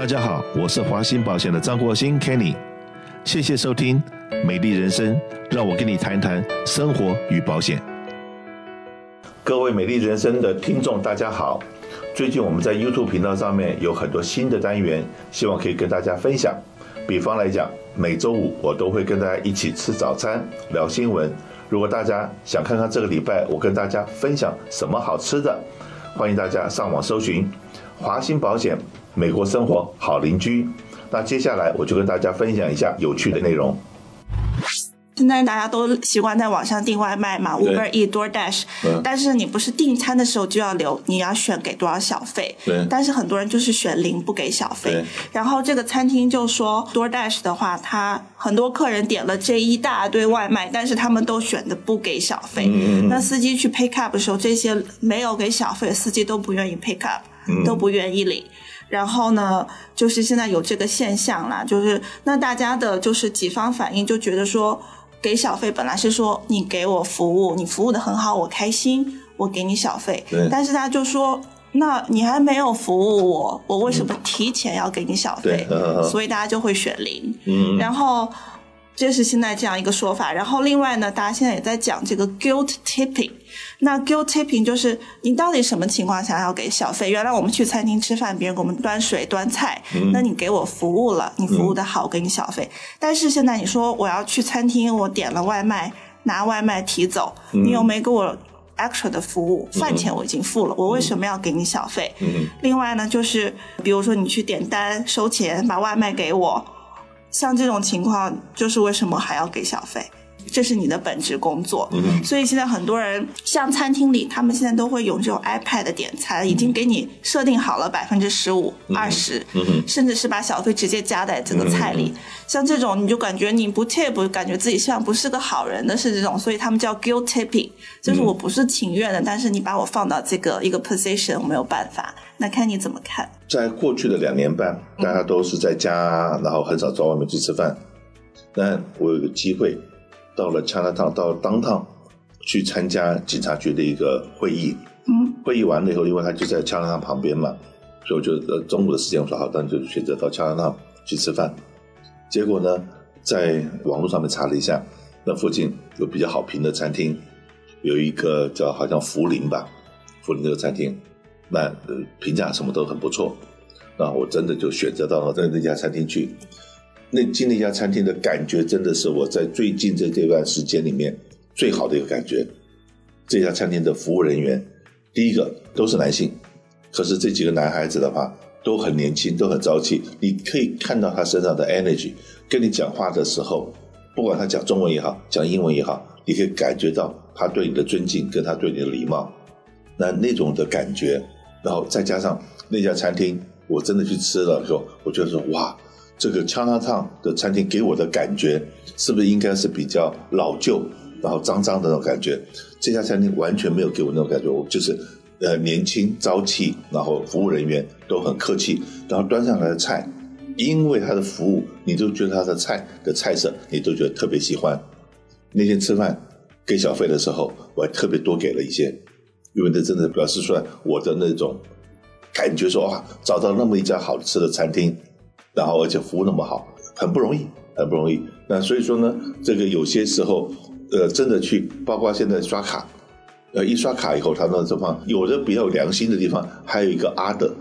大家好，我是华兴保险的张国兴 Kenny，谢谢收听《美丽人生》，让我跟你谈谈生活与保险。各位美丽人生的听众，大家好。最近我们在 YouTube 频道上面有很多新的单元，希望可以跟大家分享。比方来讲，每周五我都会跟大家一起吃早餐、聊新闻。如果大家想看看这个礼拜我跟大家分享什么好吃的，欢迎大家上网搜寻华兴保险美国生活好邻居。那接下来我就跟大家分享一下有趣的内容。现在大家都习惯在网上订外卖嘛，Uber E、DoorDash，但是你不是订餐的时候就要留，你要选给多少小费。对。但是很多人就是选零不给小费。然后这个餐厅就说 DoorDash 的话，他很多客人点了这一大堆外卖，但是他们都选的不给小费。嗯那司机去 pick up 的时候，这些没有给小费的司机都不愿意 pick up，都不愿意领。然后呢，就是现在有这个现象啦，就是那大家的就是几方反应就觉得说。给小费本来是说你给我服务，你服务的很好，我开心，我给你小费。但是他就说，那你还没有服务我，我为什么提前要给你小费？所以大家就会选零。嗯。然后。这是现在这样一个说法，然后另外呢，大家现在也在讲这个 guilt tipping。那 guilt tipping 就是你到底什么情况下要给小费？原来我们去餐厅吃饭，别人给我们端水端菜，那你给我服务了，你服务的好，给你小费。但是现在你说我要去餐厅，我点了外卖，拿外卖提走，你又没给我 extra 的服务，饭钱我已经付了，我为什么要给你小费？另外呢，就是比如说你去点单收钱，把外卖给我。像这种情况，就是为什么还要给小费？这是你的本职工作。嗯，所以现在很多人，像餐厅里，他们现在都会用这种 iPad 点餐，已经给你设定好了百分之十五、二十，甚至是把小费直接加在这个菜里。像这种，你就感觉你不 tip，感觉自己像不是个好人的是这种，所以他们叫 guilt tipping，就是我不是情愿的，但是你把我放到这个一个 position，我没有办法。那看你怎么看。在过去的两年半，大家都是在家，然后很少到外面去吃饭。但我有个机会，到了 China Town，到当趟去参加警察局的一个会议。嗯。会议完了以后，因为他就在 China Town 旁边嘛，所以我就呃中午的时间我说好，那就选择到 China Town 去吃饭。结果呢，在网络上面查了一下，那附近有比较好评的餐厅，有一个叫好像福林吧，福林这个餐厅，那评价什么都很不错。那我真的就选择到了在那家餐厅去。那进那家餐厅的感觉，真的是我在最近这这段时间里面最好的一个感觉。这家餐厅的服务人员，第一个都是男性，可是这几个男孩子的话。都很年轻，都很朝气。你可以看到他身上的 energy，跟你讲话的时候，不管他讲中文也好，讲英文也好，你可以感觉到他对你的尊敬，跟他对你的礼貌。那那种的感觉，然后再加上那家餐厅，我真的去吃了时候，我觉得说哇，这个 Chinatown 的餐厅给我的感觉，是不是应该是比较老旧，然后脏脏的那种感觉？这家餐厅完全没有给我那种感觉，我就是。呃，年轻朝气，然后服务人员都很客气，然后端上来的菜，因为他的服务，你都觉得他的菜的菜色，你都觉得特别喜欢。那天吃饭给小费的时候，我还特别多给了一些，因为这真的表示出来我的那种感觉，说哇，找到那么一家好吃的餐厅，然后而且服务那么好，很不容易，很不容易。那所以说呢，这个有些时候，呃，真的去，包括现在刷卡。呃，一刷卡以后，他那地方有的比较有良心的地方，还有一个阿的，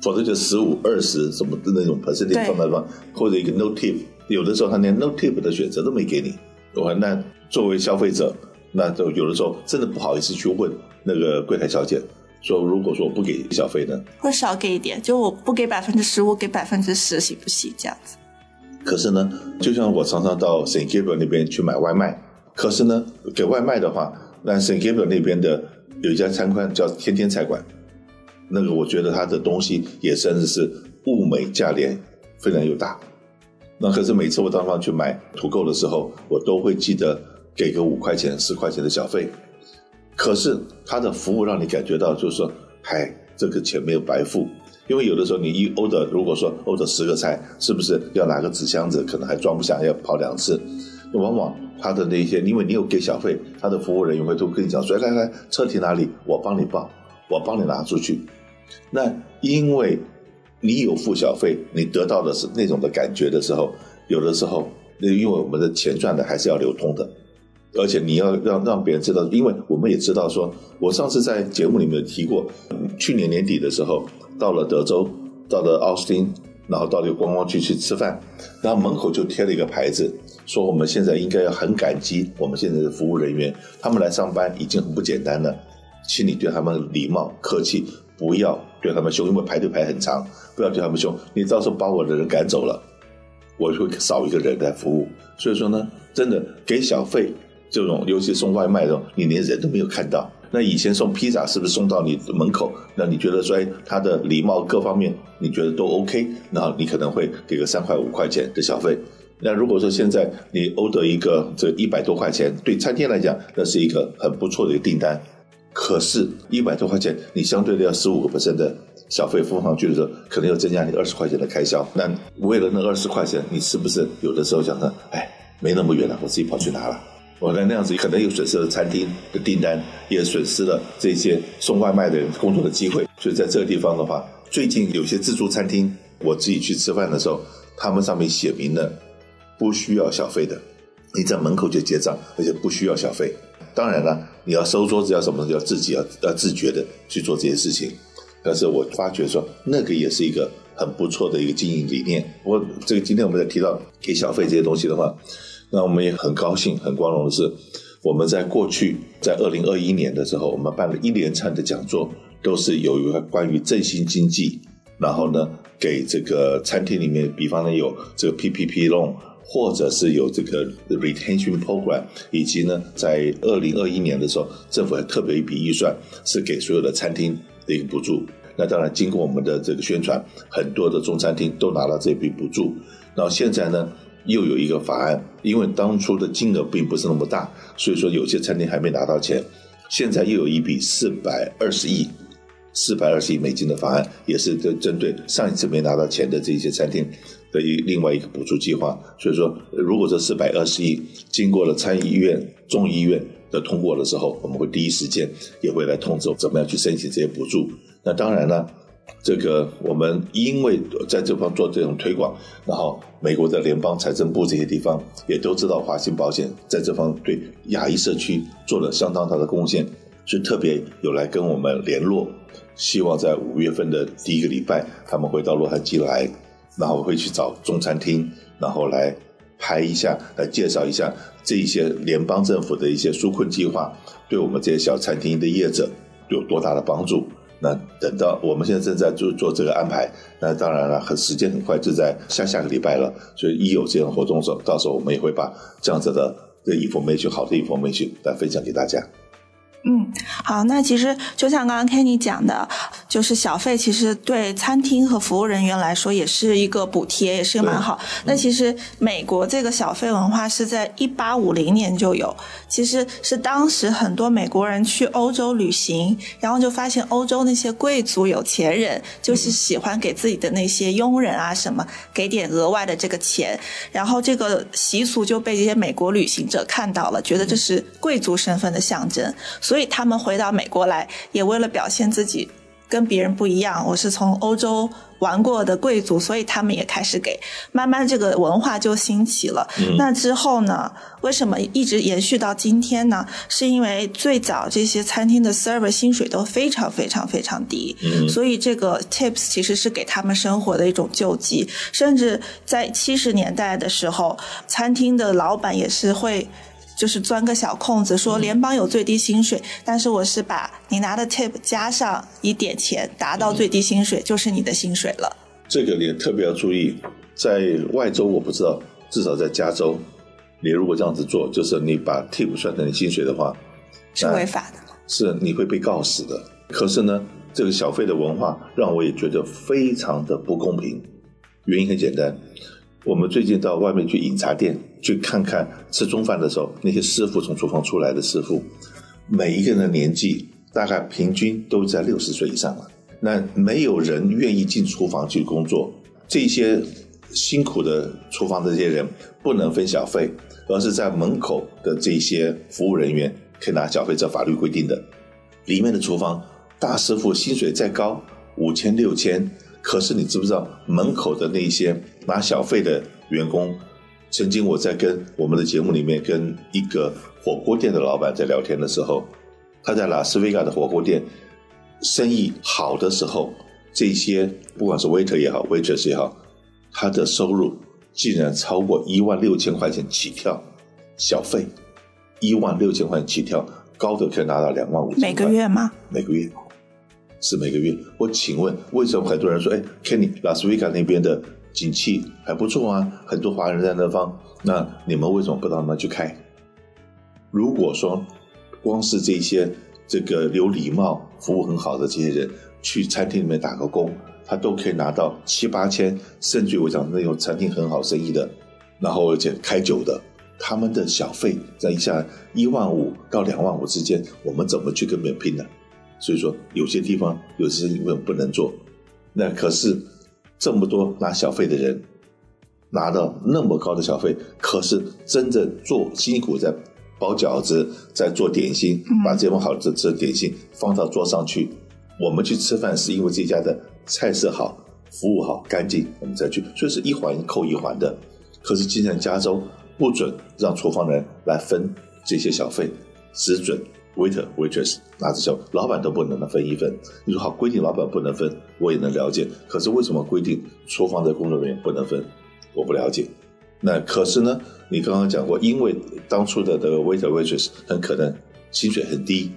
否则就十五、二十什么的那种 percentage 放在方，或者一个 no tip，有的时候他连 no tip 的选择都没给你。我那作为消费者，那就有的时候真的不好意思去问那个柜台小姐，说如果说我不给小费呢，会少给一点，就我不给百分之十，我给百分之十，行不行？这样子。可是呢，就像我常常到 Saint Gabriel 那边去买外卖，可是呢，给外卖的话。那 Saint Gabriel 那边的有一家餐馆叫天天菜馆，那个我觉得它的东西也真的是物美价廉，非常又大。那可是每次我到方去买土购的时候，我都会记得给个五块钱、十块钱的小费。可是他的服务让你感觉到就是说，嗨，这个钱没有白付，因为有的时候你一 order，如果说 order 十个菜，是不是要拿个纸箱子，可能还装不下，要跑两次。往往他的那些，因为你有给小费，他的服务人员会都跟你讲说：“来来来，车停哪里？我帮你报，我帮你拿出去。”那因为你有付小费，你得到的是那种的感觉的时候，有的时候，因为我们的钱赚的还是要流通的，而且你要让让别人知道，因为我们也知道说，我上次在节目里面提过，去年年底的时候到了德州，到了奥斯汀，然后到了观光区去吃饭，然后门口就贴了一个牌子，说我们现在应该要很感激我们现在的服务人员，他们来上班已经很不简单了。请你对他们礼貌客气，不要对他们凶，因为排队排很长，不要对他们凶。你到时候把我的人赶走了，我就会少一个人来服务。所以说呢，真的给小费这种，尤其送外卖的，你连人都没有看到。那以前送披萨是不是送到你门口？那你觉得说他的礼貌各方面你觉得都 OK？那你可能会给个三块五块钱的小费。那如果说现在你欧得一个这一百多块钱，对餐厅来讲，那是一个很不错的一个订单。可是，一百多块钱，你相对的要十五个 percent 的小费付上去的时候，可能要增加你二十块钱的开销。那为了那二十块钱，你是不是有的时候想着，哎，没那么远了，我自己跑去拿了？我那那样子可能又损失了餐厅的订单，也损失了这些送外卖的人工作的机会。所以在这个地方的话，最近有些自助餐厅，我自己去吃饭的时候，他们上面写明了不需要小费的，你在门口就结账，而且不需要小费。当然了，你要收桌子要什么，要自己要要自觉的去做这些事情。但是我发觉说，那个也是一个很不错的一个经营理念。我这个今天我们在提到给小费这些东西的话，那我们也很高兴、很光荣的是，我们在过去在二零二一年的时候，我们办了一连串的讲座，都是有一个关于振兴经济，然后呢，给这个餐厅里面，比方呢有这个 PPP loan。或者是有这个 retention program，以及呢，在二零二一年的时候，政府还特别一笔预算是给所有的餐厅的一个补助。那当然，经过我们的这个宣传，很多的中餐厅都拿到这笔补助。然后现在呢，又有一个法案，因为当初的金额并不是那么大，所以说有些餐厅还没拿到钱。现在又有一笔四百二十亿。四百二十亿美金的法案，也是针针对上一次没拿到钱的这些餐厅的一另外一个补助计划。所以说，如果这四百二十亿经过了参议院、众议院的通过的时候，我们会第一时间也会来通知怎么样去申请这些补助。那当然了，这个我们因为在这方做这种推广，然后美国的联邦财政部这些地方也都知道华兴保险在这方对亚裔社区做了相当大的贡献，所以特别有来跟我们联络。希望在五月份的第一个礼拜，他们会到洛杉矶来，然后会去找中餐厅，然后来拍一下，来介绍一下这一些联邦政府的一些纾困计划，对我们这些小餐厅的业者有多大的帮助。那等到我们现在正在做做这个安排，那当然了，很时间很快就在下下个礼拜了，所以一有这样活动的时候，到时候我们也会把这样子的这一方面去好的一方面去来分享给大家。嗯，好，那其实就像刚刚 Kenny 讲的，就是小费其实对餐厅和服务人员来说也是一个补贴，也是蛮好。那其实美国这个小费文化是在一八五零年就有，其实是当时很多美国人去欧洲旅行，然后就发现欧洲那些贵族有钱人就是喜欢给自己的那些佣人啊什么给点额外的这个钱，然后这个习俗就被这些美国旅行者看到了，觉得这是贵族身份的象征，所所以他们回到美国来，也为了表现自己跟别人不一样。我是从欧洲玩过的贵族，所以他们也开始给。慢慢这个文化就兴起了。那之后呢？为什么一直延续到今天呢？是因为最早这些餐厅的 server 薪水都非常非常非常低，所以这个 tips 其实是给他们生活的一种救济。甚至在七十年代的时候，餐厅的老板也是会。就是钻个小空子，说联邦有最低薪水，但是我是把你拿的 tip 加上一点钱，达到最低薪水，就是你的薪水了。这个你特别要注意，在外州我不知道，至少在加州，你如果这样子做，就是你把 tip 算成你薪水的话，是违法的，是你会被告死的。可是呢，这个小费的文化让我也觉得非常的不公平，原因很简单。我们最近到外面去饮茶店去看看，吃中饭的时候，那些师傅从厨房出来的师傅，每一个人的年纪大概平均都在六十岁以上了。那没有人愿意进厨房去工作，这些辛苦的厨房的这些人不能分小费，而是在门口的这些服务人员可以拿小费，这法律规定的。里面的厨房大师傅薪水再高，五千六千。可是你知不知道门口的那些拿小费的员工？曾经我在跟我们的节目里面跟一个火锅店的老板在聊天的时候，他在拉斯维加的火锅店生意好的时候，这些不管是 waiter 也好，waitress 也好，他的收入竟然超过一万六千块钱起跳，小费一万六千块钱起跳，高的可以拿到两万五千。每个月吗？每个月是每个月。我请问，为什么很多人说，哎，Kenny 拉斯维加那边的？景气还不错啊，很多华人在那方，那你们为什么不到那去开？如果说光是这些这个有礼貌、服务很好的这些人去餐厅里面打个工，他都可以拿到七八千，甚至我讲那种餐厅很好生意的，然后而且开酒的，他们的小费在一下一万五到两万五之间，我们怎么去跟别人拼呢？所以说有些地方有些事情我们不能做，那可是。这么多拿小费的人，拿到那么高的小费，可是真正做辛苦在包饺子，在做点心，把这么好吃的这点心放到桌上去。我们去吃饭是因为这家的菜色好，服务好，干净，我们再去，所以是一环扣一环的。可是，今天加州不准让厨房人来分这些小费，只准。Waiter waitress 拿着小，老板都不能分一分。你说好规定老板不能分，我也能了解。可是为什么规定厨房的工作人员不能分？我不了解。那可是呢？你刚刚讲过，因为当初的这个 waiter waitress 很可能薪水很低，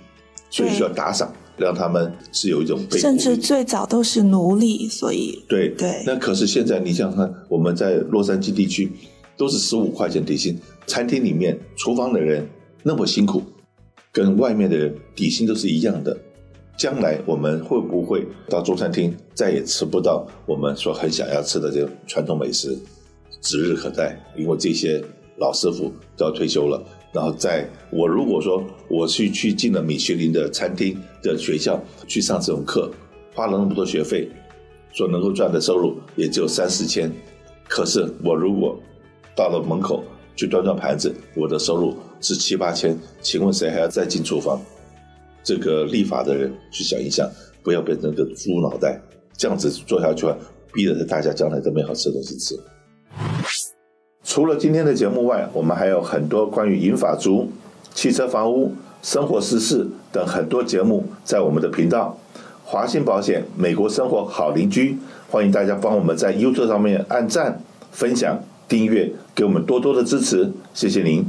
所以需要打赏，让他们是有一种被。甚至最早都是奴隶，所以对对。那可是现在你想想看，我们在洛杉矶地区都是十五块钱底薪，餐厅里面厨房的人那么辛苦。跟外面的人底薪都是一样的，将来我们会不会到中餐厅再也吃不到我们所很想要吃的这个传统美食，指日可待。因为这些老师傅都要退休了，然后在我如果说我去去进了米其林的餐厅的学校去上这种课，花了那么多学费，所能够赚的收入也只有三四千，可是我如果到了门口去端端盘子，我的收入。是七八千，请问谁还要再进厨房？这个立法的人去想一想，不要变成个猪脑袋，这样子做下去啊，逼着大家将来都没好吃的东西吃。除了今天的节目外，我们还有很多关于银法族、汽车、房屋、生活、时事等很多节目在我们的频道华信保险美国生活好邻居，欢迎大家帮我们在 YouTube 上面按赞、分享、订阅，给我们多多的支持，谢谢您。